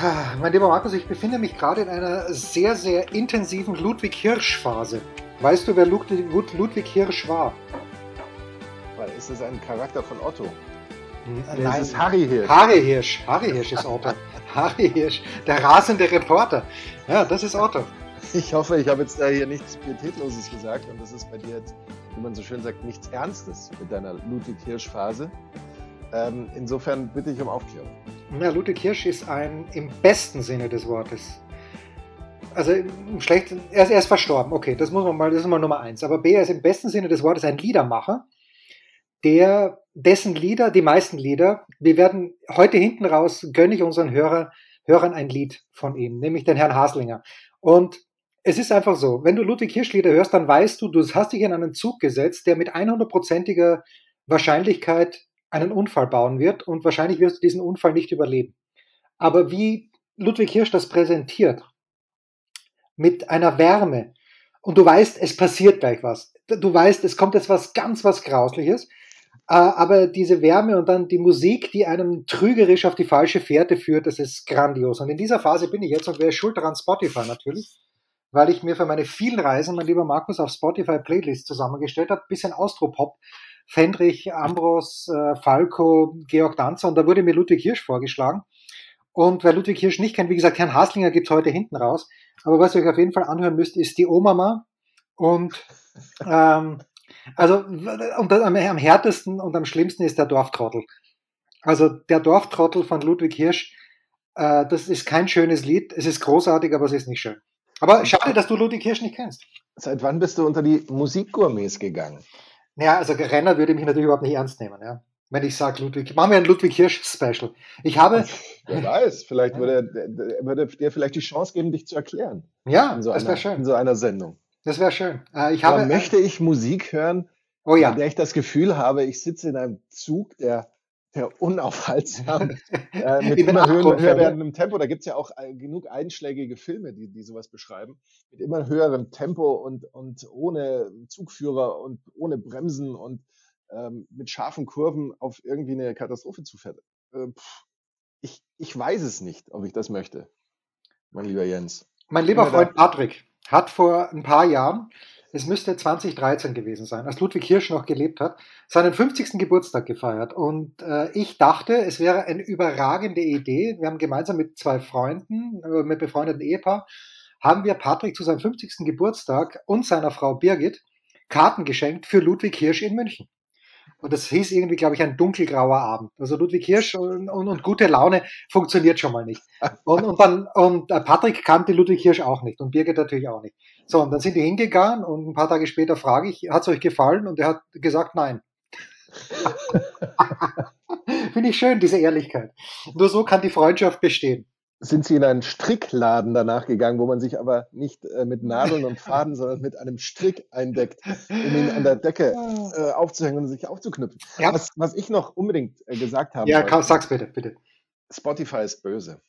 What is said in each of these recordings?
Ah, mein lieber Markus, ich befinde mich gerade in einer sehr, sehr intensiven Ludwig Hirsch-Phase. Weißt du, wer Ludwig, Ludwig Hirsch war? Ist das ein Charakter von Otto? Hm, Das Nein, ist Harry Hirsch. Harry Hirsch. Harry Hirsch ist Otto. Harry Hirsch, der rasende Reporter. Ja, das ist Otto. Ich hoffe, ich habe jetzt da hier nichts Pietätloses gesagt und das ist bei dir jetzt, wie man so schön sagt, nichts Ernstes mit deiner Ludwig-Hirsch-Phase. Ähm, insofern bitte ich um Aufklärung. Ja, Ludwig Hirsch ist ein im besten Sinne des Wortes. Also im schlechten, er ist, er ist verstorben, okay, das muss man mal, das ist mal Nummer eins. Aber B, er ist im besten Sinne des Wortes ein Liedermacher, der, dessen Lieder, die meisten Lieder, wir werden heute hinten raus, gönne ich unseren Hörer, Hörern ein Lied von ihm, nämlich den Herrn Haslinger. Und es ist einfach so, wenn du Ludwig Hirsch Lieder hörst, dann weißt du, du hast dich in einen Zug gesetzt, der mit 100%iger Wahrscheinlichkeit einen Unfall bauen wird und wahrscheinlich wirst du diesen Unfall nicht überleben. Aber wie Ludwig Hirsch das präsentiert, mit einer Wärme, und du weißt, es passiert gleich was. Du weißt, es kommt jetzt was ganz was Grausliches, äh, aber diese Wärme und dann die Musik, die einem trügerisch auf die falsche Fährte führt, das ist grandios. Und in dieser Phase bin ich jetzt und ist schuld daran? Spotify natürlich, weil ich mir für meine vielen Reisen, mein lieber Markus, auf Spotify Playlists zusammengestellt habe, bisschen Austropop, Fendrich, Ambros, äh, Falco, Georg Danzer und da wurde mir Ludwig Hirsch vorgeschlagen. Und wer Ludwig Hirsch nicht kennt, wie gesagt, Herrn Haslinger gibt's heute hinten raus. Aber was ihr euch auf jeden Fall anhören müsst, ist die Omama. Und ähm, also und am, am härtesten und am schlimmsten ist der Dorftrottel. Also der Dorftrottel von Ludwig Hirsch, äh, das ist kein schönes Lied. Es ist großartig, aber es ist nicht schön. Aber schade, dass du Ludwig Hirsch nicht kennst. Seit wann bist du unter die Musikgourmets gegangen? Ja, also Renner würde mich natürlich überhaupt nicht ernst nehmen, ja. Wenn ich sage Ludwig, machen wir ein Ludwig Hirsch Special. Ich habe, Wer weiß, vielleicht würde er würde dir vielleicht die Chance geben, dich zu erklären. ja, In so, das einer, wäre schön. in so einer Sendung. Das wäre schön. Äh, ich habe, möchte ich Musik hören, oh ja, bei der ich das Gefühl habe, ich sitze in einem Zug, der, der unaufhaltsam äh, mit immer höher, höher werdendem Tempo, da gibt es ja auch äh, genug einschlägige Filme, die, die sowas beschreiben, mit immer höherem Tempo und, und ohne Zugführer und ohne Bremsen und ähm, mit scharfen Kurven auf irgendwie eine Katastrophe zufährt. Äh, pff, ich, ich weiß es nicht, ob ich das möchte, mein lieber Jens. mein lieber. Freund Patrick hat vor ein paar Jahren, es müsste 2013 gewesen sein, als Ludwig Hirsch noch gelebt hat, seinen 50. Geburtstag gefeiert. Und äh, ich dachte, es wäre eine überragende Idee. Wir haben gemeinsam mit zwei Freunden, äh, mit befreundeten Ehepaar, haben wir Patrick zu seinem 50. Geburtstag und seiner Frau Birgit Karten geschenkt für Ludwig Hirsch in München. Und das hieß irgendwie, glaube ich, ein dunkelgrauer Abend. Also Ludwig Hirsch und, und, und gute Laune funktioniert schon mal nicht. Und, und dann, und äh, Patrick kannte Ludwig Hirsch auch nicht und Birgit natürlich auch nicht. So, und dann sind die hingegangen und ein paar Tage später frage ich, hat's euch gefallen? Und er hat gesagt, nein. Finde ich schön, diese Ehrlichkeit. Nur so kann die Freundschaft bestehen. Sind sie in einen Strickladen danach gegangen, wo man sich aber nicht äh, mit Nadeln und Faden, sondern mit einem Strick eindeckt, um ihn an der Decke äh, aufzuhängen und sich aufzuknüpfen. Ja. Was, was ich noch unbedingt äh, gesagt habe, Ja, kann, sag's bitte, bitte. Spotify ist böse.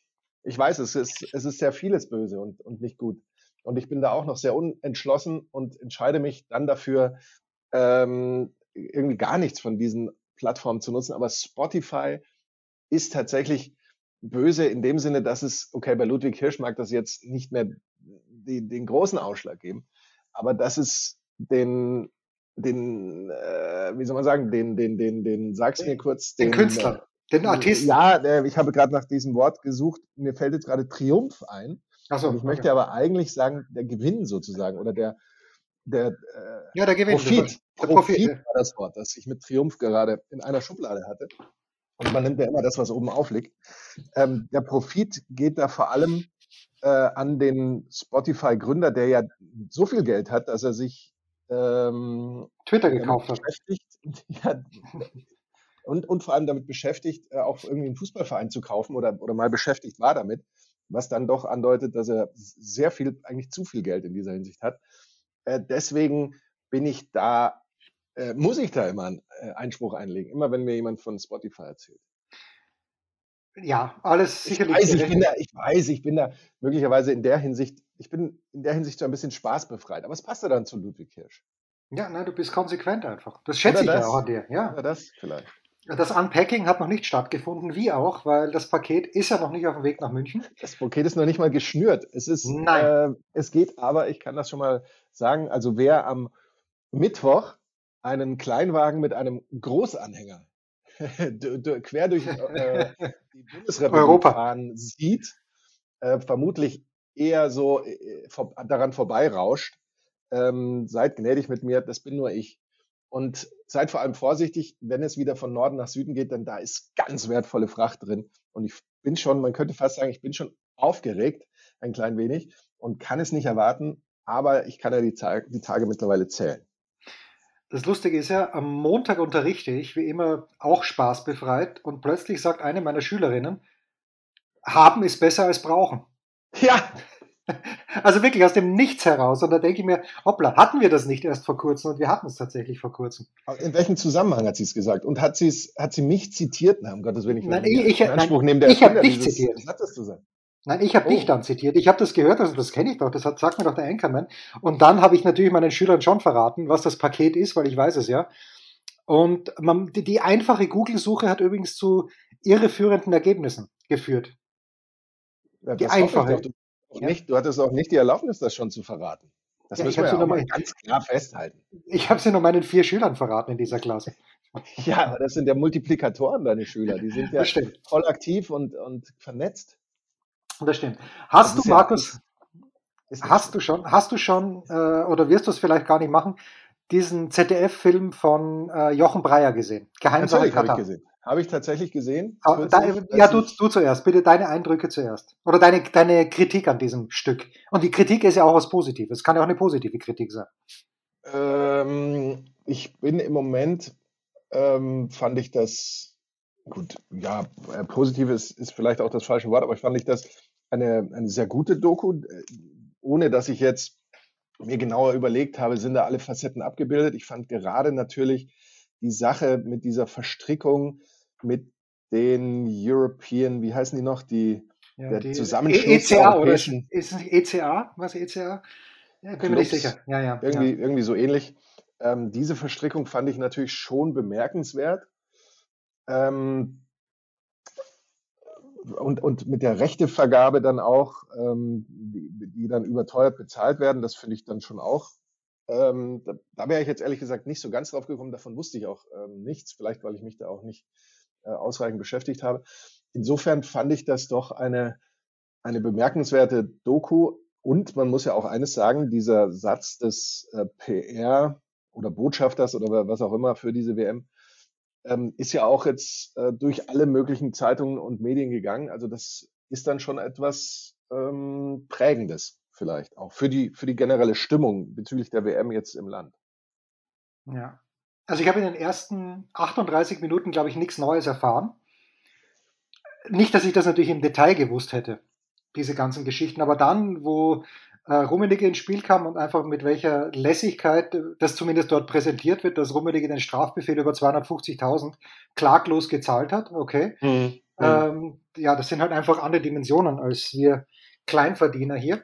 Ich weiß, es ist, es ist sehr vieles böse und, und nicht gut. Und ich bin da auch noch sehr unentschlossen und entscheide mich dann dafür, ähm, irgendwie gar nichts von diesen Plattformen zu nutzen. Aber Spotify ist tatsächlich böse in dem Sinne, dass es, okay, bei Ludwig Hirsch mag das jetzt nicht mehr die, den großen Ausschlag geben, aber dass es den, den, äh, wie soll man sagen, den, den, den, den, sag's mir kurz, Den Künstler, den Artisten. Ja, ich habe gerade nach diesem Wort gesucht. Mir fällt jetzt gerade Triumph ein. Achso, Und ich möchte aber eigentlich sagen, der Gewinn sozusagen oder der, der äh, ja, der Gewinn. Profit. Der Profit Profit. war das Wort, das ich mit Triumph gerade in einer Schublade hatte. Und man nimmt ja immer das, was oben aufliegt. Ähm, der Profit geht da vor allem äh, an den Spotify-Gründer, der ja so viel Geld hat, dass er sich ähm, Twitter gekauft hat. beschäftigt, ja, und, und vor allem damit beschäftigt, äh, auch irgendwie einen Fußballverein zu kaufen oder, oder mal beschäftigt war damit. was dann doch andeutet, dass er sehr viel, eigentlich zu viel Geld in dieser Hinsicht hat. Äh, deswegen bin ich da, äh, muss ich da immer einen äh, Einspruch einlegen, immer wenn mir jemand von Spotify erzählt. Ja, alles sicherlich. Ich weiß, ich bin, da, ich weiß, ich bin da möglicherweise in der Hinsicht, ich bin in der Hinsicht so ein bisschen spaßbefreit, aber es passt ja dann zu Ludwig Hirsch. Ja, nein, du bist konsequent einfach. Das schätze Oder ich ja auch an dir. Ja. Oder das vielleicht. Das Unpacking hat noch nicht stattgefunden, wie auch, weil das Paket ist ja noch nicht auf dem Weg nach München. Das Paket ist noch nicht mal geschnürt. Es ist, Nein. Äh, es geht aber, ich kann das schon mal sagen, also wer am Mittwoch einen Kleinwagen mit einem Großanhänger quer durch äh, die Bundesrepublik fahren sieht, äh, vermutlich eher so äh, vor, daran vorbeirauscht. Ähm, seid gnädig mit mir, das bin nur ich. Und seid vor allem vorsichtig, wenn es wieder von Norden nach Süden geht, denn da ist ganz wertvolle Fracht drin. Und ich bin schon, man könnte fast sagen, ich bin schon aufgeregt, ein klein wenig, und kann es nicht erwarten, aber ich kann ja die, Tage, die Tage mittlerweile zählen. Das Lustige ist ja, am Montag unterrichte ich, wie immer, auch spaßbefreit und plötzlich sagt eine meiner Schülerinnen, haben ist besser als brauchen. Ja, Also wirklich aus dem Nichts heraus. Und da denke ich mir, hoppla, hatten wir das nicht erst vor kurzem und wir hatten es tatsächlich vor kurzem. In welchem Zusammenhang hat sie es gesagt? Und hat, sie's, hat sie mich zitiert? Na, um Gottes Willen, ich nein, ich, ich, Anspruch nehmen, der ich habe dich zitiert. Was hat das zu sein? Nein, ich habe oh. dich dann zitiert. Ich habe das gehört, also das kenne ich doch, das hat, sagt mir doch der Anchorman. Und dann habe ich natürlich meinen Schülern schon verraten, was das Paket ist, weil ich weiß es ja. Und man, die, die einfache Google-Suche hat übrigens zu irreführenden Ergebnissen geführt. Ja, die einfache ja. nicht, du hattest auch nicht die Erlaubnis, das schon zu verraten. Das ja, müssen wir ja mal ganz klar festhalten. Ich habe sie nur meinen vier Schülern verraten in dieser Klasse. Ja, aber das sind ja Multiplikatoren, deine Schüler. Die sind ja voll aktiv und, und vernetzt. Das stimmt. Hast das du, Markus, ja, hast du schon, hast du schon, äh, oder wirst du es vielleicht gar nicht machen, diesen ZDF-Film von äh, Jochen Breyer gesehen? Geheimsache Katar. Habe ich gesehen. Habe ich tatsächlich gesehen. Ah, ja, du, du zuerst. Bitte deine Eindrücke zuerst. Oder deine, deine Kritik an diesem Stück. Und die Kritik ist ja auch was Positives. Es kann ja auch eine positive Kritik sein. Ähm, ich bin im Moment, ähm, fand ich das, gut, ja, äh, positiv ist, ist vielleicht auch das falsche Wort, aber ich fand ich das eine, eine sehr gute Doku, äh, ohne dass ich jetzt mir genauer überlegt habe, sind da alle Facetten abgebildet. Ich fand gerade natürlich die Sache mit dieser Verstrickung mit den European, wie heißen die noch, die, ja, der die Zusammenschluss ECA oder ist es nicht ECA? Was ECA? Ja, bin mir nicht sicher. Ja, ja. Irgendwie, ja. irgendwie so ähnlich. Ähm, diese Verstrickung fand ich natürlich schon bemerkenswert. Ähm, und, und mit der Rechtevergabe dann auch, ähm, die, die, dann überteuert bezahlt werden, das finde ich dann schon auch ähm, da, da wäre ich jetzt ehrlich gesagt nicht so ganz drauf gekommen. Davon wusste ich auch ähm, nichts, vielleicht weil ich mich da auch nicht äh, ausreichend beschäftigt habe. Insofern fand ich das doch eine, eine bemerkenswerte Doku. Und man muss ja auch eines sagen, dieser Satz des äh, PR oder Botschafters oder was auch immer für diese WM ähm, ist ja auch jetzt äh, durch alle möglichen Zeitungen und Medien gegangen. Also das ist dann schon etwas ähm, Prägendes vielleicht auch für die, für die generelle Stimmung bezüglich der WM jetzt im Land. Ja. Also ich habe in den ersten 38 Minuten, glaube ich, nichts Neues erfahren. Nicht, dass ich das natürlich im Detail gewusst hätte, diese ganzen Geschichten, aber dann, wo äh, Rummenigge ins Spiel kam und einfach mit welcher Lässigkeit das zumindest dort präsentiert wird, dass Rummenigge den Strafbefehl über 250.000 klaglos gezahlt hat, okay. Mhm. Ähm, ja, das sind halt einfach andere Dimensionen als wir Kleinverdiener hier.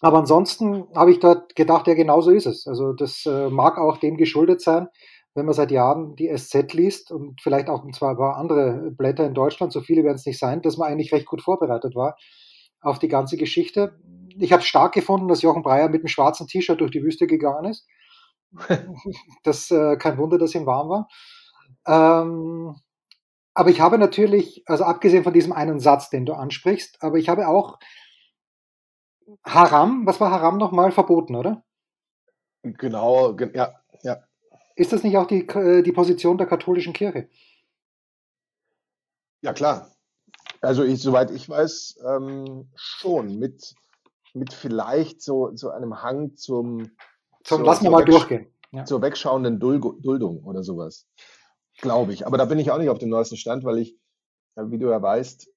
Aber ansonsten habe ich dort gedacht, ja, genau so ist es. Also das äh, mag auch dem geschuldet sein, wenn man seit Jahren die SZ liest und vielleicht auch ein paar andere Blätter in Deutschland, so viele werden es nicht sein, dass man eigentlich recht gut vorbereitet war auf die ganze Geschichte. Ich habe stark gefunden, dass Jochen Breyer mit einem schwarzen T-Shirt durch die Wüste gegangen ist. das äh, kein Wunder, dass ihm warm war. Ähm, aber ich habe natürlich, also abgesehen von diesem einen Satz, den du ansprichst, aber ich habe auch Haram, was war Haram nochmal? Verboten, oder? Genau, ja, ja. Ist das nicht auch die, äh, die Position der katholischen Kirche? Ja, klar. Also ich, soweit ich weiß, ähm, schon mit, mit vielleicht so, so einem Hang zum, zum Lassen wir mal durchgehen. Ja. Zur wegschauenden Duldung oder sowas. Glaube ich. Aber da bin ich auch nicht auf dem neuesten Stand, weil ich, wie du ja weißt,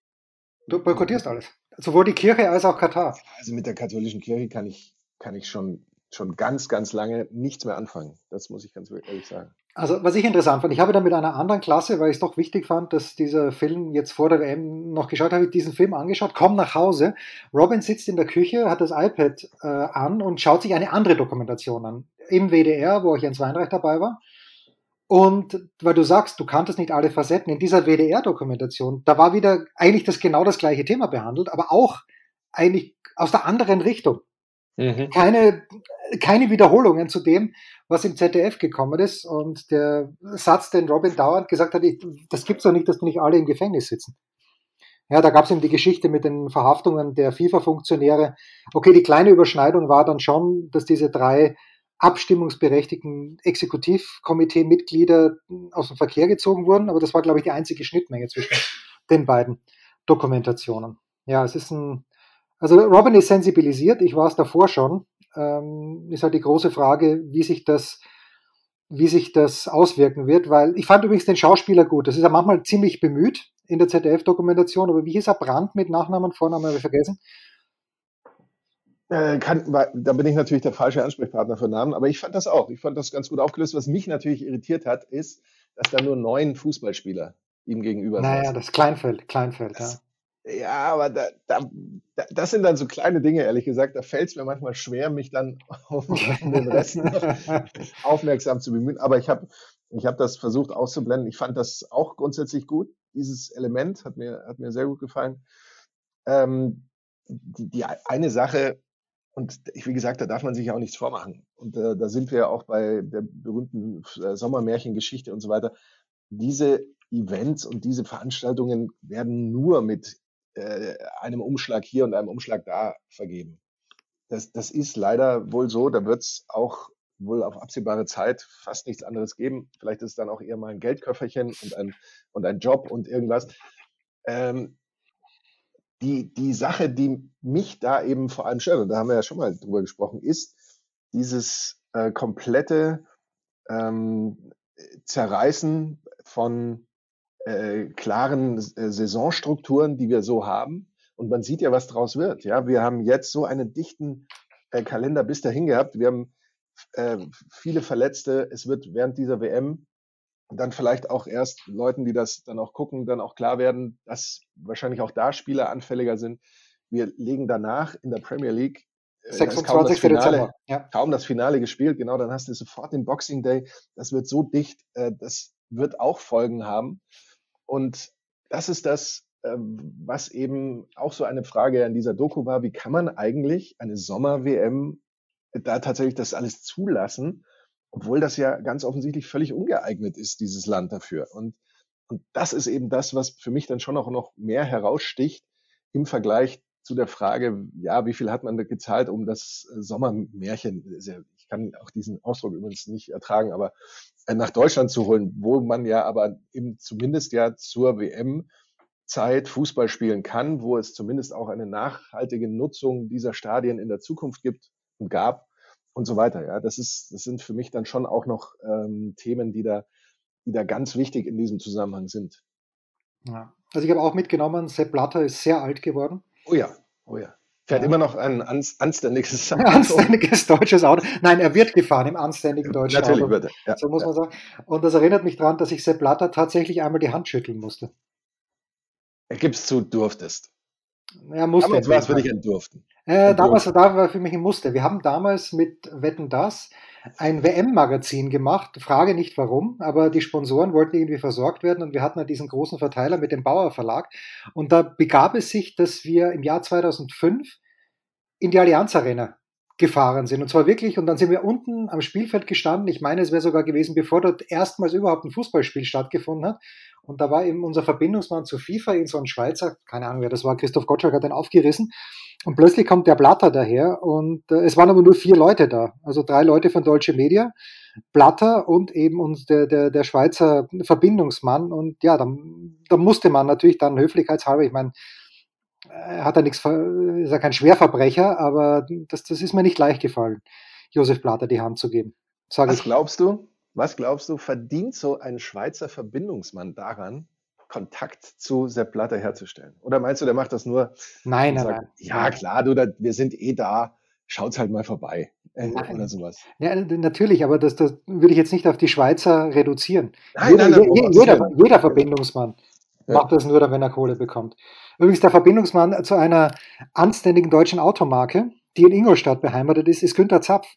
Du boykottierst alles. Sowohl die Kirche als auch Katar. Also mit der katholischen Kirche kann ich, kann ich schon, schon ganz, ganz lange nichts mehr anfangen. Das muss ich ganz ehrlich sagen. Also, was ich interessant fand, ich habe da mit einer anderen Klasse, weil ich es doch wichtig fand, dass dieser Film jetzt vor der WM noch geschaut habe, ich diesen Film angeschaut, komm nach Hause. Robin sitzt in der Küche, hat das iPad äh, an und schaut sich eine andere Dokumentation an. Im WDR, wo auch Jens Weinreich dabei war. Und weil du sagst, du kanntest nicht alle Facetten in dieser WDR-Dokumentation, da war wieder eigentlich das genau das gleiche Thema behandelt, aber auch eigentlich aus der anderen Richtung. Mhm. Keine, keine Wiederholungen zu dem, was im ZDF gekommen ist. Und der Satz, den Robin dauernd gesagt hat, ich, das gibt's doch nicht, dass die nicht alle im Gefängnis sitzen. Ja, da gab es eben die Geschichte mit den Verhaftungen der FIFA-Funktionäre. Okay, die kleine Überschneidung war dann schon, dass diese drei abstimmungsberechtigten Exekutivkomitee-Mitglieder aus dem Verkehr gezogen wurden, aber das war, glaube ich, die einzige Schnittmenge zwischen den beiden Dokumentationen. Ja, es ist ein, also Robin ist sensibilisiert, ich war es davor schon. Ähm, ist halt die große Frage, wie sich das, wie sich das auswirken wird, weil ich fand übrigens den Schauspieler gut. Das ist ja manchmal ziemlich bemüht in der ZDF-Dokumentation, aber wie hieß er? Brand mit Nachnamen, Vornamen habe ich vergessen. Äh, kann, da bin ich natürlich der falsche Ansprechpartner für Namen, aber ich fand das auch. Ich fand das ganz gut aufgelöst. Was mich natürlich irritiert hat, ist, dass da nur neun Fußballspieler ihm gegenüber sind. Naja, das Kleinfeld, Kleinfeld, das, ja. Ja, aber da, da, das sind dann so kleine Dinge, ehrlich gesagt. Da fällt es mir manchmal schwer, mich dann auf den Rest noch aufmerksam zu bemühen. Aber ich habe ich hab das versucht auszublenden. Ich fand das auch grundsätzlich gut. Dieses Element hat mir, hat mir sehr gut gefallen. Ähm, die, die eine Sache, und wie gesagt, da darf man sich ja auch nichts vormachen. Und äh, da sind wir ja auch bei der berühmten äh, Sommermärchengeschichte und so weiter. Diese Events und diese Veranstaltungen werden nur mit äh, einem Umschlag hier und einem Umschlag da vergeben. Das, das ist leider wohl so. Da wird es auch wohl auf absehbare Zeit fast nichts anderes geben. Vielleicht ist es dann auch eher mal ein Geldköfferchen und ein, und ein Job und irgendwas. Ähm, die, die Sache, die mich da eben vor allem stört, und da haben wir ja schon mal drüber gesprochen, ist dieses äh, komplette ähm, Zerreißen von äh, klaren äh, Saisonstrukturen, die wir so haben. Und man sieht ja, was draus wird. Ja, wir haben jetzt so einen dichten äh, Kalender bis dahin gehabt. Wir haben äh, viele Verletzte. Es wird während dieser WM dann vielleicht auch erst Leuten, die das dann auch gucken, dann auch klar werden, dass wahrscheinlich auch da Spieler anfälliger sind. Wir legen danach in der Premier League 26. Äh, kaum das, Finale, ja. kaum das Finale gespielt, genau, dann hast du sofort den Boxing Day. Das wird so dicht, äh, das wird auch Folgen haben. Und das ist das, ähm, was eben auch so eine Frage in dieser Doku war, wie kann man eigentlich eine Sommer-WM da tatsächlich das alles zulassen, obwohl das ja ganz offensichtlich völlig ungeeignet ist, dieses Land dafür. Und, und das ist eben das, was für mich dann schon auch noch mehr heraussticht im Vergleich zu der Frage, ja, wie viel hat man da gezahlt, um das Sommermärchen, ich kann auch diesen Ausdruck übrigens nicht ertragen, aber äh, nach Deutschland zu holen, wo man ja aber eben zumindest ja zur WM Zeit Fußball spielen kann, wo es zumindest auch eine nachhaltige Nutzung dieser Stadien in der Zukunft gibt und gab und so weiter. Ja, das ist, das sind für mich dann schon auch noch ähm, Themen, die da, die da ganz wichtig in diesem Zusammenhang sind. Ja. Also ich habe auch mitgenommen, Sepp Blatter ist sehr alt geworden. Oh ja, oh ja. Fährt ja. immer noch ein anständiges Auto. Anständiges deutsches Auto. Nein, er wird gefahren im anständigen deutschen Natürlich Auto. Natürlich wird er. Ja, so muss ja. man sagen. Und das erinnert mich daran, dass ich Sepp Blatter tatsächlich einmal die Hand schütteln musste. Er gibst zu, durftest. Er musste. Damals war es für dich ein Durften. Äh, damals war für mich ein Muster. Wir haben damals mit Wetten das ein WM-Magazin gemacht. Frage nicht warum, aber die Sponsoren wollten irgendwie versorgt werden und wir hatten diesen großen Verteiler mit dem Bauer Verlag. Und da begab es sich, dass wir im Jahr 2005 in die Allianz Arena gefahren sind. Und zwar wirklich, und dann sind wir unten am Spielfeld gestanden. Ich meine, es wäre sogar gewesen, bevor dort erstmals überhaupt ein Fußballspiel stattgefunden hat. Und da war eben unser Verbindungsmann zu FIFA, in so ein Schweizer, keine Ahnung wer das war, Christoph Gottschalk hat den aufgerissen. Und plötzlich kommt der Blatter daher und äh, es waren aber nur vier Leute da. Also drei Leute von Deutsche Media, Blatter und eben uns der, der, der Schweizer Verbindungsmann. Und ja, da, da musste man natürlich dann höflichkeitshalber, ich meine, hat er nichts, ist ja kein Schwerverbrecher, aber das, das ist mir nicht leicht gefallen, Josef Blatter die Hand zu geben. Was ich. glaubst du? Was glaubst du, verdient so ein Schweizer Verbindungsmann daran, Kontakt zu Sepp Blatter herzustellen? Oder meinst du, der macht das nur? Nein, nein, sagt, nein. Ja, klar, du, da, wir sind eh da. Schaut's halt mal vorbei. Äh, oder sowas. Ja, natürlich, aber das, das würde ich jetzt nicht auf die Schweizer reduzieren. Nein, jeder, nein, nein, jeder, Willen. jeder Verbindungsmann Ja. macht das nur, dann, wenn er Kohle bekommt. Übrigens, der Verbindungsmann zu einer anständigen deutschen Automarke, die in Ingolstadt beheimatet ist, ist Günter Zapf.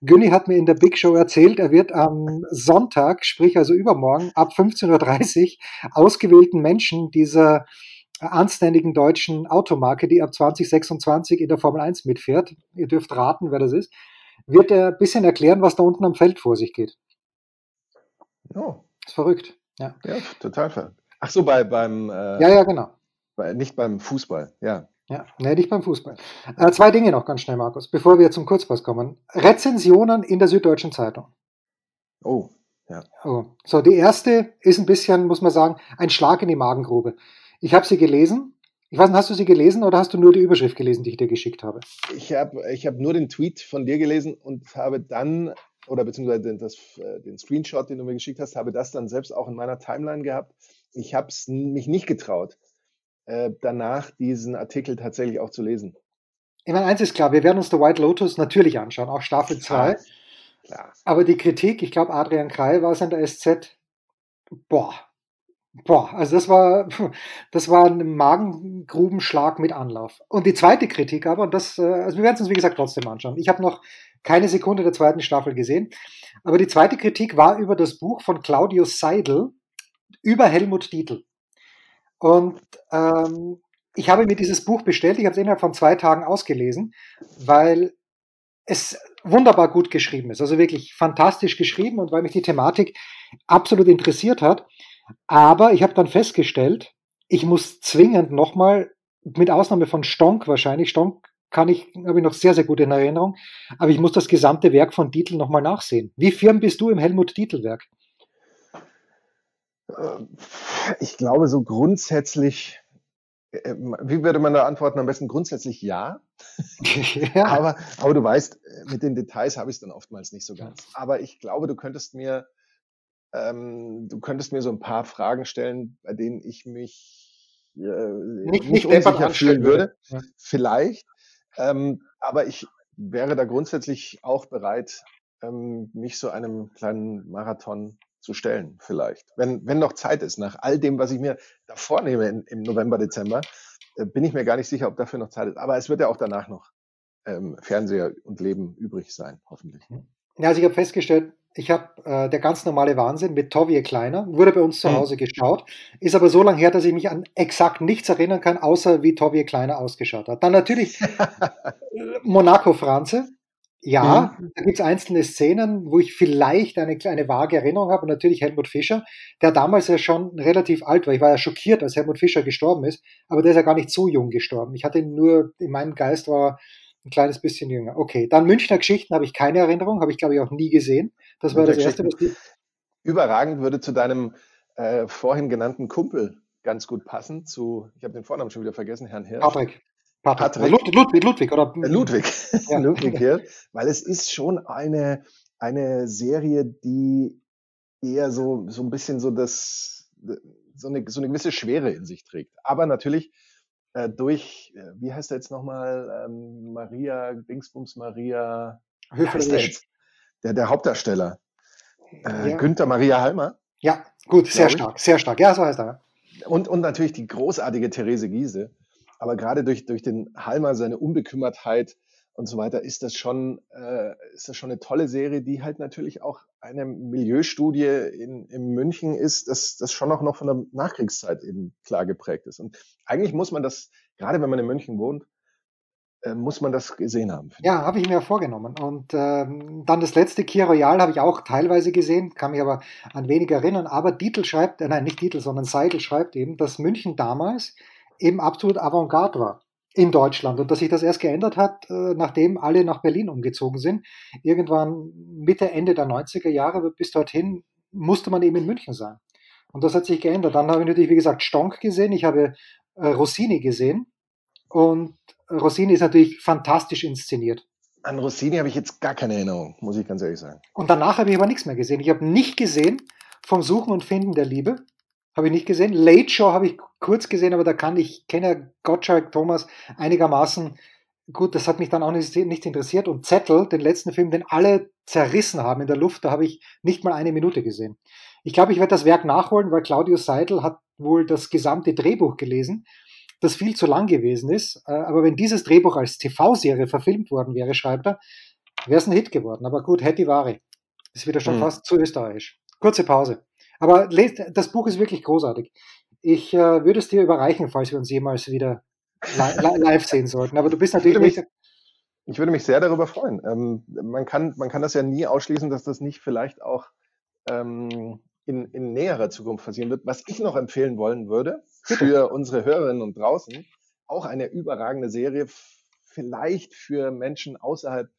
Günni hat mir in der Big Show erzählt, er wird am Sonntag, sprich also übermorgen, ab 15.30 Uhr ausgewählten Menschen dieser anständigen deutschen Automarke, die ab 2026 in der Formel 1 mitfährt, ihr dürft raten, wer das ist, wird er ein bisschen erklären, was da unten am Feld vor sich geht. Oh, Ist verrückt. Ja, ja, total verrückt. Ach so, bei, beim, äh, ja, ja genau. bei, nicht beim Fußball, ja. Ja, nee, nicht beim Fußball. Äh, zwei Dinge noch ganz schnell, Markus, bevor wir zum Kurzpass kommen. Rezensionen in der Süddeutschen Zeitung. Oh, Oh. So, die erste ist ein bisschen, muss man sagen, ein Schlag in die Magengrube. Ich habe sie gelesen. Ich weiß nicht, hast du sie gelesen oder hast du nur die Überschrift gelesen, die ich dir geschickt habe? ich habe ich hab nur den Tweet von dir gelesen und habe dann, oder beziehungsweise den, das, äh, den Screenshot, den du mir geschickt hast, habe das dann selbst auch in meiner Timeline gehabt. Ich habe es mich nicht getraut, äh, danach diesen Artikel tatsächlich auch zu lesen. Ich meine, eins ist klar, wir werden uns The White Lotus natürlich anschauen, auch Staffel 2. Klar. Aber die Kritik, ich glaube, Adrian Kreil war es in der SZ, boah, boah, also das war, das war ein Magengrubenschlag mit Anlauf. Und die zweite Kritik aber, und das, äh, also wir werden es uns wie gesagt trotzdem anschauen. Ich habe noch keine Sekunde der zweiten Staffel gesehen, aber die zweite Kritik war über das Buch von Claudius Seidel über Helmut Dietl. Und ähm, ich habe mir dieses Buch bestellt, ich habe es innerhalb von zwei Tagen ausgelesen, weil es wunderbar gut geschrieben ist. Also wirklich fantastisch geschrieben und weil mich die Thematik absolut interessiert hat. Aber ich habe dann festgestellt, ich muss zwingend nochmal, mit Ausnahme von Stonk wahrscheinlich, Stonk kann ich, habe ich noch sehr, sehr gut in Erinnerung, aber ich muss das gesamte Werk von Dietl nochmal nachsehen. Wie firm bist du im Helmut Dietl-Werk? Äh, Ich glaube, so grundsätzlich, äh, wie würde man da antworten? Am besten grundsätzlich ja. ja. Aber, aber du weißt, äh, mit den Details habe ich es dann oftmals nicht so ganz. Aber ich glaube, du könntest mir, ähm, du könntest mir so ein paar Fragen stellen, bei denen ich mich äh, Nicht- nicht, unsicher fühlen würde. Ja. Vielleicht. Ähm, aber ich wäre da grundsätzlich auch bereit, ähm, mich so einem kleinen Marathon zu stellen, vielleicht. Wenn, wenn noch Zeit ist, nach all dem, was ich mir da vornehme in, im November, Dezember, äh, bin ich mir gar nicht sicher, ob dafür noch Zeit ist. Aber es wird ja auch danach noch ähm, Fernseher und Leben übrig sein, hoffentlich. Ja, also ich habe festgestellt, ich habe äh, der ganz normale Wahnsinn mit Tovie Kleiner, wurde bei uns zu Hm. Hause geschaut, ist aber so lange her, dass ich mich an exakt nichts erinnern kann, außer wie Tovie Kleiner ausgeschaut hat. Dann natürlich Monaco Franze. Ja, da gibt's einzelne Szenen, wo ich vielleicht eine kleine vage Erinnerung habe. Und natürlich Helmut Fischer, der damals ja schon relativ alt war. Ich war ja schockiert, als Helmut Fischer gestorben ist, aber der ist ja gar nicht so jung gestorben. Ich hatte ihn nur, in meinem Geist war er ein kleines bisschen jünger. Okay, dann Münchner Geschichten habe ich keine Erinnerung, habe ich glaube ich auch nie gesehen. Das war das erste, was die, Überragend würde zu deinem äh, vorhin genannten Kumpel ganz gut passen, zu, ich habe den Vornamen schon wieder vergessen, Herrn Hirsch. Patrick. Patrick. Patrick. Lud- Ludwig, Ludwig, oder? Äh, Ludwig, Ja. Ludwig hier, weil es ist schon eine, eine Serie, die eher so, so ein bisschen so das, so eine, so eine gewisse Schwere in sich trägt. Aber natürlich äh, durch, äh, wie heißt er jetzt nochmal, ähm, Maria, Dingsbums Maria, heißt der? Der, Hauptdarsteller, äh, Ja. Günther Maria Halmer. Ja, gut, sehr ich. stark, sehr stark. Ja, so heißt er. Und, und natürlich die großartige Therese Giese. Aber gerade durch, durch den Halmer, seine Unbekümmertheit und so weiter, ist das schon, äh, ist das schon eine tolle Serie, die halt natürlich auch eine Milieustudie in, in München ist, das, das schon auch noch von der Nachkriegszeit eben klar geprägt ist. Und eigentlich muss man das, gerade wenn man in München wohnt, äh, muss man das gesehen haben. Ja, habe ich mir ja vorgenommen. Und ähm, dann das letzte Kier Royal habe ich auch teilweise gesehen, kann mich aber an wenig erinnern. Aber Dietl schreibt, äh, nein, nicht Dietl, sondern Seidel schreibt eben, dass München damals eben absolut Avantgarde war in Deutschland und dass sich das erst geändert hat, äh, nachdem alle nach Berlin umgezogen sind. Irgendwann Mitte, Ende der 90er Jahre, bis dorthin musste man eben in München sein. Und das hat sich geändert. Dann habe ich natürlich, wie gesagt, Stonk gesehen, ich habe äh, Rossini gesehen und Rossini ist natürlich fantastisch inszeniert. An Rossini habe ich jetzt gar keine Erinnerung, muss ich ganz ehrlich sagen. Und danach habe ich aber nichts mehr gesehen. Ich habe nicht gesehen vom Suchen und Finden der Liebe. Habe ich nicht gesehen. Late Show habe ich kurz gesehen, aber da kann ich, kenne Gottschalk, Thomas einigermaßen gut. Das hat mich dann auch nicht, nicht interessiert. Und Zettel, den letzten Film, den alle zerrissen haben in der Luft, da habe ich nicht mal eine Minute gesehen. Ich glaube, ich werde das Werk nachholen, weil Claudius Seidel hat wohl das gesamte Drehbuch gelesen, das viel zu lang gewesen ist. Äh, aber wenn dieses Drehbuch als TV-Serie verfilmt worden wäre, schreibt er, wäre es ein Hit geworden. Aber gut, hätte die Ware. Ist wieder schon mhm. fast zu österreichisch. Kurze Pause. Aber das Buch ist wirklich großartig. Ich äh, würde es dir überreichen, falls wir uns jemals wieder li live sehen sollten. Aber du bist natürlich nicht. Ich würde mich sehr darüber freuen. Ähm, man, kann, man kann das ja nie ausschließen, dass das nicht vielleicht auch ähm, in, in näherer Zukunft passieren wird. Was ich noch empfehlen wollen würde für unsere Hörerinnen und draußen, auch eine überragende Serie, vielleicht für Menschen außerhalb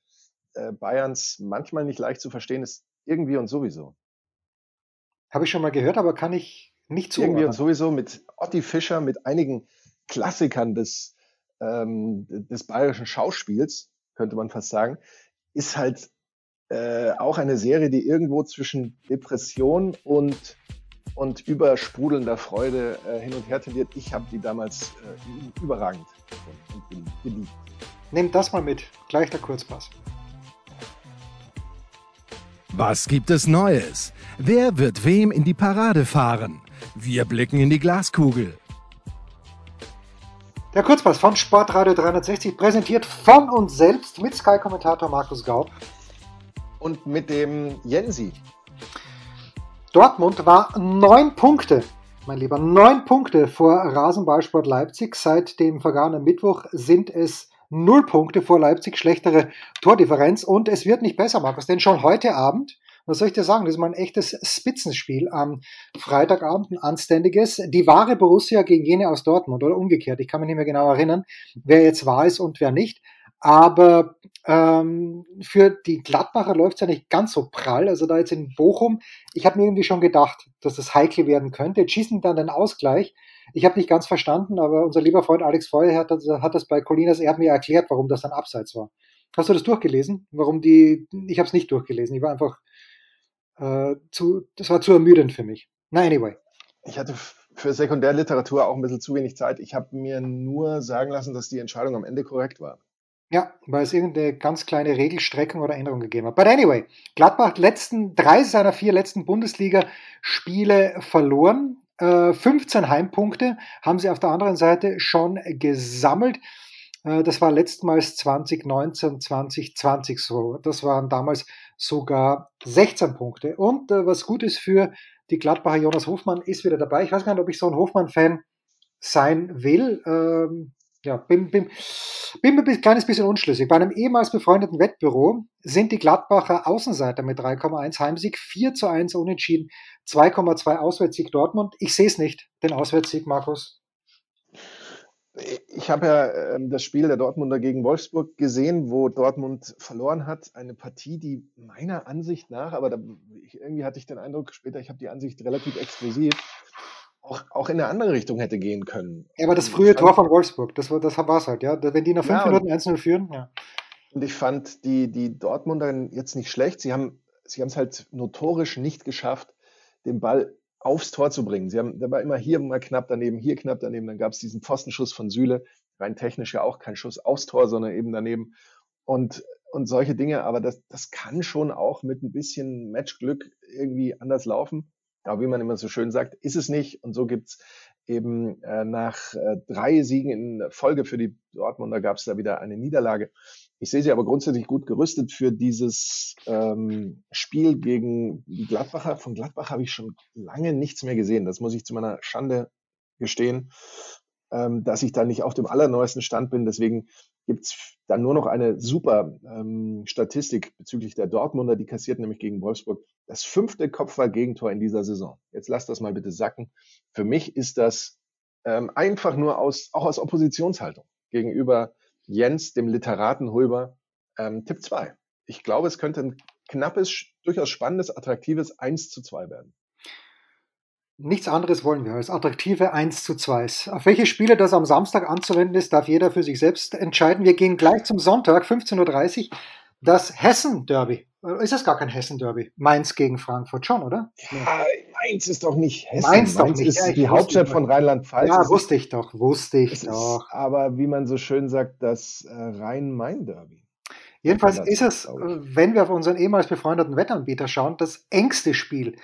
äh, Bayerns manchmal nicht leicht zu verstehen ist, irgendwie und sowieso. Habe ich schon mal gehört, aber kann ich nicht zuordnen. Irgendwie und sowieso mit Otti Fischer, mit einigen Klassikern des, ähm, des bayerischen Schauspiels, könnte man fast sagen, ist halt äh, auch eine Serie, die irgendwo zwischen Depression und, und übersprudelnder Freude äh, hin und her tendiert. Ich habe die damals äh, überragend und geliebt. Nehmt das mal mit, gleich der Kurzpass. Was gibt es Neues? Wer wird wem in die Parade fahren? Wir blicken in die Glaskugel. Der Kurzpass von Sportradio 360 präsentiert von uns selbst mit Sky-Kommentator Markus Gaub. Und mit dem Jensi. Dortmund war neun Punkte, mein Lieber, neun Punkte vor Rasenballsport Leipzig. Seit dem vergangenen Mittwoch sind es null Punkte vor Leipzig, schlechtere Tordifferenz und es wird nicht besser, Markus, denn schon heute Abend, was soll ich dir sagen, das ist mal ein echtes Spitzenspiel am Freitagabend, ein anständiges. Die wahre Borussia gegen jene aus Dortmund oder umgekehrt, ich kann mich nicht mehr genau erinnern, wer jetzt wahr ist und wer nicht. Aber ähm, für die Gladbacher läuft es ja nicht ganz so prall. Also da jetzt in Bochum, ich habe mir irgendwie schon gedacht, dass das heikel werden könnte. Jetzt schießen dann den Ausgleich. Ich habe nicht ganz verstanden, aber unser lieber Freund Alex Feuer hat, hat das bei Colinas Erben mir erklärt, warum das dann abseits war. Hast du das durchgelesen? Warum die? Ich habe es nicht durchgelesen. Ich war einfach äh, zu, das war zu ermüdend für mich. Na anyway. Ich hatte für Sekundärliteratur auch ein bisschen zu wenig Zeit. Ich habe mir nur sagen lassen, dass die Entscheidung am Ende korrekt war. Ja, weil es irgendeine ganz kleine Regelstreckung oder Änderung gegeben hat. But anyway, Gladbach letzten drei seiner vier letzten Bundesliga-Spiele verloren. 15 äh, Heimpunkte haben sie auf der anderen Seite schon gesammelt. Äh, das war letztmals 2019, 2020 so. Das waren damals sogar 16 Punkte. Und äh, was gut ist für die Gladbacher, Jonas Hofmann ist wieder dabei. Ich weiß gar nicht, ob ich so ein Hofmann-Fan sein will. Ähm, ja, bin, bin, bin ein kleines bisschen unschlüssig. Bei einem ehemals befreundeten Wettbüro sind die Gladbacher Außenseiter mit 3,1 Heimsieg, 4 zu 1 unentschieden, 2,2 Auswärtssieg Dortmund. Ich sehe es nicht, den Auswärtssieg, Markus. Ich habe ja ähm, das Spiel der Dortmunder gegen Wolfsburg gesehen, wo Dortmund verloren hat. Eine Partie, die meiner Ansicht nach, aber da, ich, irgendwie hatte ich den Eindruck später, ich habe die Ansicht relativ exklusiv, auch, auch in eine andere Richtung hätte gehen können. Ja, aber das frühe Tor von Wolfsburg, das war das es halt, ja. Wenn die nach fünf ja, Minuten 1-0 führen, ja. Und ich fand die, die Dortmunder jetzt nicht schlecht. Sie haben sie es halt notorisch nicht geschafft, den Ball aufs Tor zu bringen. Sie haben, der war immer hier mal knapp daneben, hier knapp daneben. Dann gab es diesen Pfostenschuss von Süle, rein technisch ja auch kein Schuss aufs Tor, sondern eben daneben. Und, und solche Dinge. Aber das, das kann schon auch mit ein bisschen Matchglück irgendwie anders laufen. Aber wie man immer so schön sagt, ist es nicht. Und so gibt's eben äh, nach äh, drei Siegen in Folge für die Dortmunder gab es da wieder eine Niederlage. Ich sehe sie aber grundsätzlich gut gerüstet für dieses ähm, Spiel gegen die Gladbacher. Von Gladbach habe ich schon lange nichts mehr gesehen. Das muss ich zu meiner Schande gestehen, ähm, dass ich da nicht auf dem allerneuesten Stand bin. Deswegen gibt's dann nur noch eine super ähm, Statistik bezüglich der Dortmunder. Die kassierten nämlich gegen Wolfsburg das fünfte Kopfball-Gegentor in dieser Saison. Jetzt lasst das mal bitte sacken. Für mich ist das ähm, einfach nur aus, auch aus Oppositionshaltung gegenüber Jens, dem Literaten Hulber, ähm, Tipp 2. Ich glaube, es könnte ein knappes, durchaus spannendes, attraktives 1 zu 2 werden. Nichts anderes wollen wir als attraktive 1 zu 2. Auf welche Spiele das am Samstag anzuwenden ist, darf jeder für sich selbst entscheiden. Wir gehen gleich zum Sonntag, 15.30 Uhr, das Hessen-Derby. Ist das gar kein Hessen-Derby? Mainz gegen Frankfurt schon, oder? Ja, Mainz ist doch nicht Hessen. Mainz, Mainz doch nicht. ist ja, die Hauptstadt von Rheinland-Pfalz. Ja, wusste ich doch, wusste ich doch. Aber wie man so schön sagt, das äh, Rhein-Main-Derby. Jedenfalls ist es, wenn wir auf unseren ehemals befreundeten Wettanbieter schauen, das engste Spiel.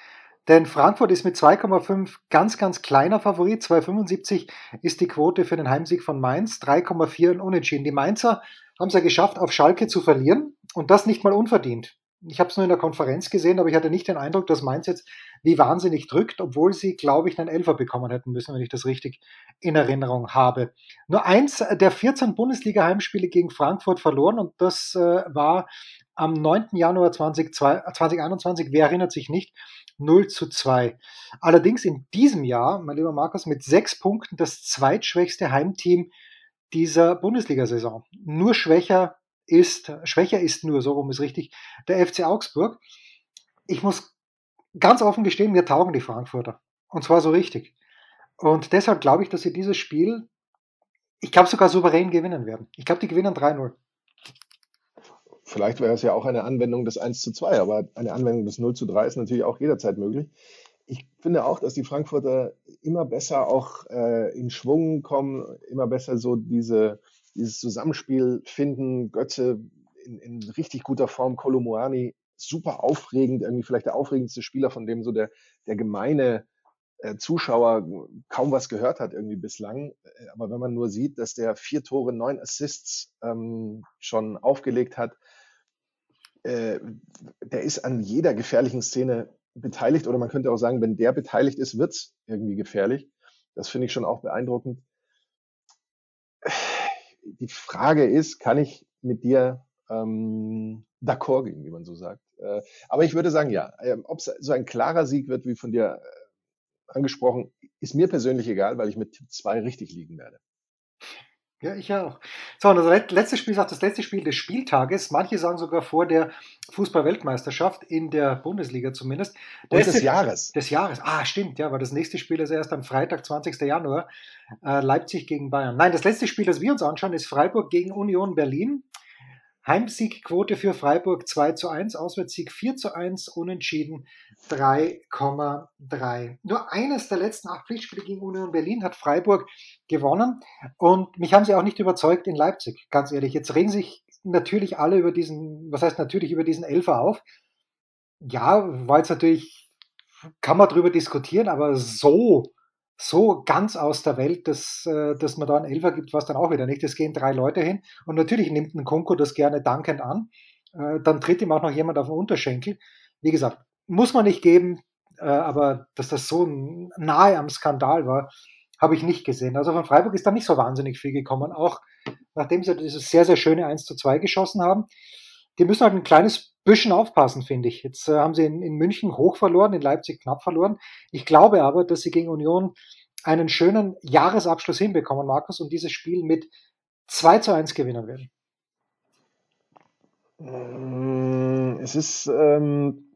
Denn Frankfurt ist mit 2,5 ganz, ganz kleiner Favorit. 2,75 ist die Quote für den Heimsieg von Mainz. 3,4 unentschieden. Die Mainzer haben es ja geschafft, auf Schalke zu verlieren. Und das nicht mal unverdient ich habe es nur in der Konferenz gesehen, aber ich hatte nicht den Eindruck, dass Mainz jetzt wie wahnsinnig drückt, obwohl sie, glaube ich, einen Elfer bekommen hätten müssen, wenn ich das richtig in Erinnerung habe. Nur eins der 14 Bundesliga-Heimspiele gegen Frankfurt verloren und das äh, war am 9. Januar 2021, wer erinnert sich nicht, 0 zu 2. Allerdings in diesem Jahr, mein lieber Markus, mit sechs Punkten das zweitschwächste Heimteam dieser Bundesliga-Saison. Nur schwächer ist, schwächer ist nur, so rum ist richtig, der FC Augsburg. Ich muss ganz offen gestehen, mir taugen die Frankfurter. Und zwar so richtig. Und deshalb glaube ich, dass sie dieses Spiel, ich glaube sogar souverän gewinnen werden. Ich glaube, die gewinnen 3-0. Vielleicht wäre es ja auch eine Anwendung des 1 zu 2, aber eine Anwendung des 0 zu 3 ist natürlich auch jederzeit möglich. Ich finde auch, dass die Frankfurter immer besser auch äh, in Schwung kommen, immer besser so diese, dieses Zusammenspiel finden, Götze in, in richtig guter Form, Kolomuani super aufregend, irgendwie vielleicht der aufregendste Spieler, von dem so der, der gemeine äh, Zuschauer kaum was gehört hat irgendwie bislang. Äh, aber wenn man nur sieht, dass der vier Tore, neun Assists ähm, schon aufgelegt hat, äh, der ist an jeder gefährlichen Szene beteiligt oder man könnte auch sagen, wenn der beteiligt ist, wird's irgendwie gefährlich. Das finde ich schon auch beeindruckend die Frage ist, kann ich mit dir ähm, d'accord gehen, wie man so sagt. Äh, aber ich würde sagen, ja. Äh, Ob es so ein klarer Sieg wird, wie von dir äh, angesprochen, ist mir persönlich egal, weil ich mit Tipp 2 richtig liegen werde. Ja, ich auch. So, und das letzte Spiel sagt das letzte Spiel des Spieltages. Manche sagen sogar vor der Fußball-Weltmeisterschaft in der Bundesliga zumindest. Und des Jahres. Des Jahres. Ah, stimmt, ja, weil das nächste Spiel ist erst am Freitag, 20. Januar. Äh, Leipzig gegen Bayern. Nein, das letzte Spiel, das wir uns anschauen, ist Freiburg gegen Union Berlin. Heimsiegquote für Freiburg 2 zu 1, Auswärtssieg 4 zu 1, Unentschieden 3,3. Nur eines der letzten acht Pflichtspiele gegen Union Berlin hat Freiburg gewonnen und mich haben sie auch nicht überzeugt in Leipzig, ganz ehrlich. Jetzt regen sich natürlich alle über diesen, was heißt natürlich über diesen Elfer auf. Ja, war jetzt natürlich, kann man drüber diskutieren, aber so so ganz aus der Welt, dass, äh, dass man da einen Elfer gibt, was dann auch wieder nicht. Es gehen drei Leute hin und natürlich nimmt ein Konko das gerne dankend an. Äh, dann tritt ihm auch noch jemand auf den Unterschenkel. Wie gesagt, muss man nicht geben, äh, aber dass das so nahe am Skandal war, habe ich nicht gesehen. Also von Freiburg ist da nicht so wahnsinnig viel gekommen, auch nachdem sie dieses sehr, sehr schöne 1 zu 2 geschossen haben. Die müssen halt ein kleines bisschen aufpassen, finde ich. Jetzt äh, haben sie in, in München hoch verloren, in Leipzig knapp verloren. Ich glaube aber, dass sie gegen Union einen schönen Jahresabschluss hinbekommen, Markus, und dieses Spiel mit 2 zu 1 gewinnen werden. Mm, es ist ähm,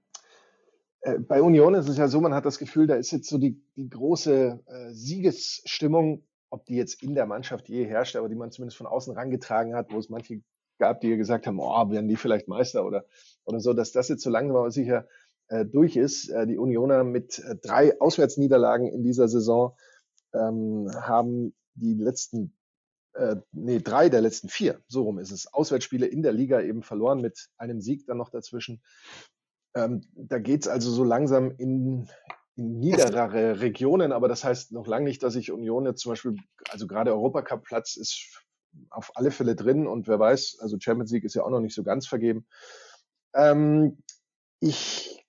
äh, bei Union ist es ja so, man hat das Gefühl, da ist jetzt so die, die große äh, Siegesstimmung, ob die jetzt in der Mannschaft je herrscht, aber die man zumindest von außen rangetragen hat, wo es manche gab, die gesagt haben, oh, werden die vielleicht Meister oder, oder so, dass das jetzt so langsam aber sicher äh, durch ist. Äh, die Unioner mit äh, drei Auswärtsniederlagen in dieser Saison ähm, haben die letzten, äh, nee, drei der letzten vier, so rum ist es, Auswärtsspiele in der Liga eben verloren mit einem Sieg dann noch dazwischen. Ähm, da geht's also so langsam in, in niederere Regionen, aber das heißt noch lange nicht, dass ich Union jetzt zum Beispiel, also gerade Europacup-Platz ist auf alle Fälle drin und wer weiß, also Champions League ist ja auch noch nicht so ganz vergeben. Ähm, ich,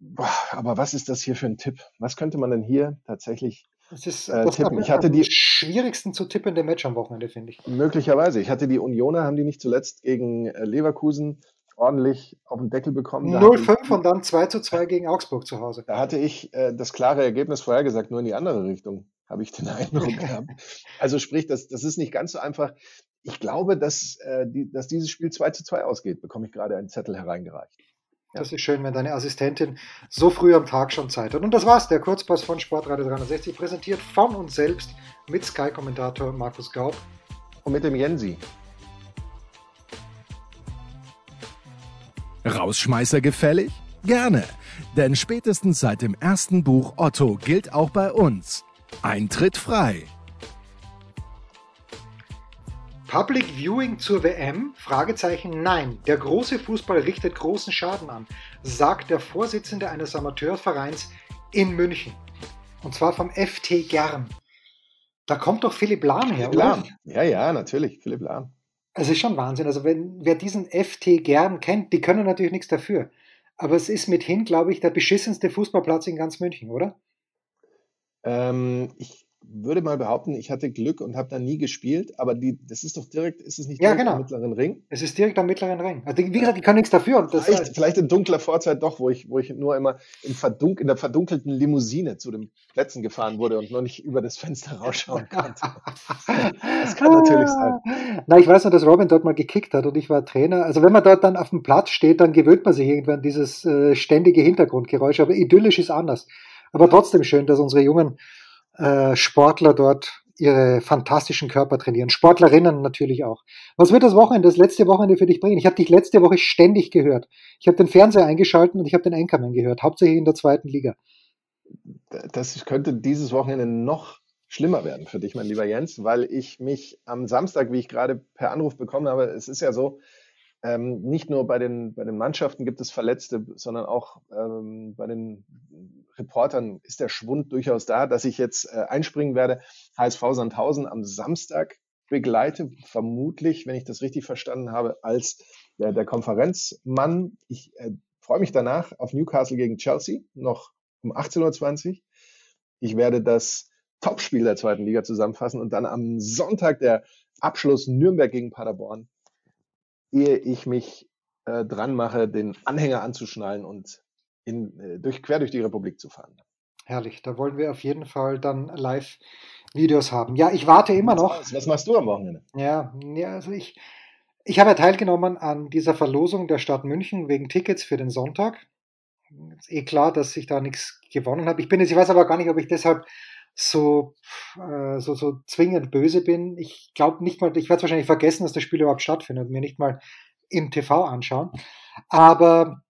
boah, aber was ist das hier für ein Tipp? Was könnte man denn hier tatsächlich das ist äh, tippen? Ich hatte die schwierigsten zu tippende Match am Wochenende, finde ich. Möglicherweise. Ich hatte die Unioner, haben die nicht zuletzt gegen äh, Leverkusen ordentlich auf den Deckel bekommen. 0-5 und dann 2 zu 2 gegen Augsburg zu Hause. Da hatte ich äh, das klare Ergebnis vorhergesagt, nur in die andere Richtung habe ich den Eindruck gehabt. Also sprich, das, das ist nicht ganz so einfach. Ich glaube, dass, äh, die, dass dieses Spiel 2 zu 2 ausgeht, bekomme ich gerade einen Zettel hereingereicht. Ja. Das ist schön, wenn deine Assistentin so früh am Tag schon Zeit hat. Und das war's, der Kurzpass von Sportradio 360, präsentiert von uns selbst mit Sky-Kommentator Markus Gaub. Und mit dem Jensi. Rausschmeißer gefällig? Gerne. Denn spätestens seit dem ersten Buch Otto gilt auch bei uns. Eintritt frei. Public Viewing zur WM? Fragezeichen nein. Der große Fußball richtet großen Schaden an, sagt der Vorsitzende eines Amateurvereins in München. Und zwar vom FT Gern. Da kommt doch Philipp Lahm her, Philipp Lahm. Ja, ja, natürlich, Philipp Lahm. Es ist schon Wahnsinn. Also wenn wer diesen FT Gern kennt, die können natürlich nichts dafür. Aber es ist mithin, glaube ich, der beschissenste Fußballplatz in ganz München, oder? Ähm, ich würde mal behaupten, ich hatte Glück und habe da nie gespielt, aber die, das ist doch direkt, ist es nicht ja, genau. am mittleren Ring? Es ist direkt am mittleren Ring. Also, wie gesagt, ich kann nichts dafür. vielleicht, heißt, vielleicht in dunkler Vorzeit doch, wo ich, wo ich nur immer in, verdunk, in der verdunkelten Limousine zu den Plätzen gefahren wurde und noch nicht über das Fenster rausschauen konnte. das kann natürlich sein. Na, ich weiß noch, dass Robin dort mal gekickt hat und ich war Trainer. Also wenn man dort dann auf dem Platz steht, dann gewöhnt man sich irgendwann dieses äh, ständige Hintergrundgeräusch, aber idyllisch ist anders. Aber trotzdem schön, dass unsere jungen äh, Sportler dort ihre fantastischen Körper trainieren. Sportlerinnen natürlich auch. Was wird das Wochenende, das letzte Wochenende für dich bringen? Ich habe dich letzte Woche ständig gehört. Ich habe den Fernseher eingeschalten und ich habe den Anchorman gehört, hauptsächlich in der zweiten Liga. Das könnte dieses Wochenende noch schlimmer werden für dich, mein lieber Jens, weil ich mich am Samstag, wie ich gerade per Anruf bekommen habe, es ist ja so, ähm, nicht nur bei den, bei den Mannschaften gibt es Verletzte, sondern auch ähm, bei den Reportern ist der Schwund durchaus da, dass ich jetzt äh, einspringen werde. HSV Sandhausen am Samstag begleite, vermutlich, wenn ich das richtig verstanden habe, als der, der Konferenzmann. Ich äh, freue mich danach auf Newcastle gegen Chelsea, noch um 18.20 Uhr. Ich werde das Topspiel der zweiten Liga zusammenfassen und dann am Sonntag der Abschluss Nürnberg gegen Paderborn ehe ich mich äh, dran mache, den Anhänger anzuschnallen und in, äh, durch, quer durch die Republik zu fahren. Herrlich, da wollen wir auf jeden Fall dann Live-Videos haben. Ja, ich warte immer noch. Was machst du am Wochenende? Ja, ja also ich, ich habe ja teilgenommen an dieser Verlosung der Stadt München wegen Tickets für den Sonntag. Ist eh klar, dass ich da nichts gewonnen habe. Ich bin jetzt, ich weiß aber gar nicht, ob ich deshalb so, äh, so, so zwingend böse bin. Ich glaube nicht mal, ich werde wahrscheinlich vergessen, dass das Spiel überhaupt stattfindet und mir nicht mal im TV anschauen. Aber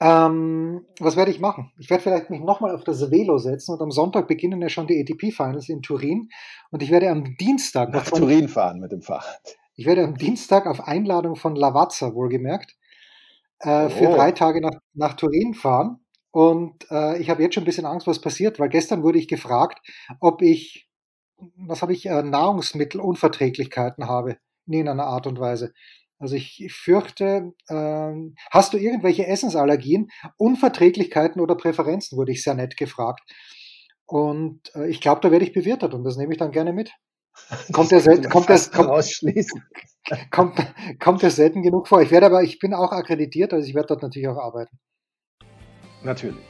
ähm, was werde ich machen? Ich werde vielleicht mich nochmal auf das Velo setzen und am Sonntag beginnen ja schon die ATP-Finals in Turin und ich werde am Dienstag nach Turin fahren mit dem Fahrrad. Ich werde am Dienstag auf Einladung von Lavazza wohlgemerkt äh, für oh. drei Tage nach, nach Turin fahren und äh, ich habe jetzt schon ein bisschen Angst, was passiert, weil gestern wurde ich gefragt, ob ich, was habe ich, äh, Nahrungsmittelunverträglichkeiten habe in irgendeiner Art und Weise. Also ich fürchte, äh, hast du irgendwelche Essensallergien, Unverträglichkeiten oder Präferenzen, wurde ich sehr nett gefragt. Und äh, ich glaube, da werde ich bewirtet und das nehme ich dann gerne mit. Kommt der, selten, kommt, der, kommt, kommt, kommt der selten genug vor. Ich werde aber, ich bin auch akkreditiert, also ich werde dort natürlich auch arbeiten. Natürlich.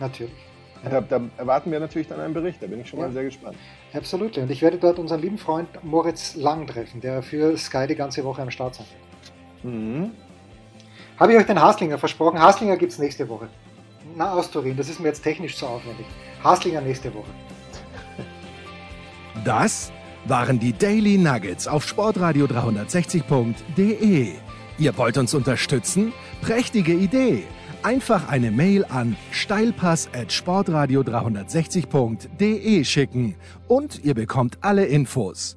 Natürlich. Da, da, erwarten wir natürlich dann einen Bericht, da bin ich schon ja. mal sehr gespannt. Absolut. Und ich werde dort unseren lieben Freund Moritz Lang treffen, der für Sky die ganze Woche am Start sein wird. Mhm. Habe ich euch den Haslinger versprochen? Haslinger gibt es nächste Woche. Na, aus Turin, das ist mir jetzt technisch zu aufwendig. Haslinger nächste Woche. Das waren die Daily Nuggets auf sportradio 360.de. Ihr wollt uns unterstützen? Prächtige Idee! einfach eine Mail an steilpass@sportradio360.de schicken und ihr bekommt alle Infos.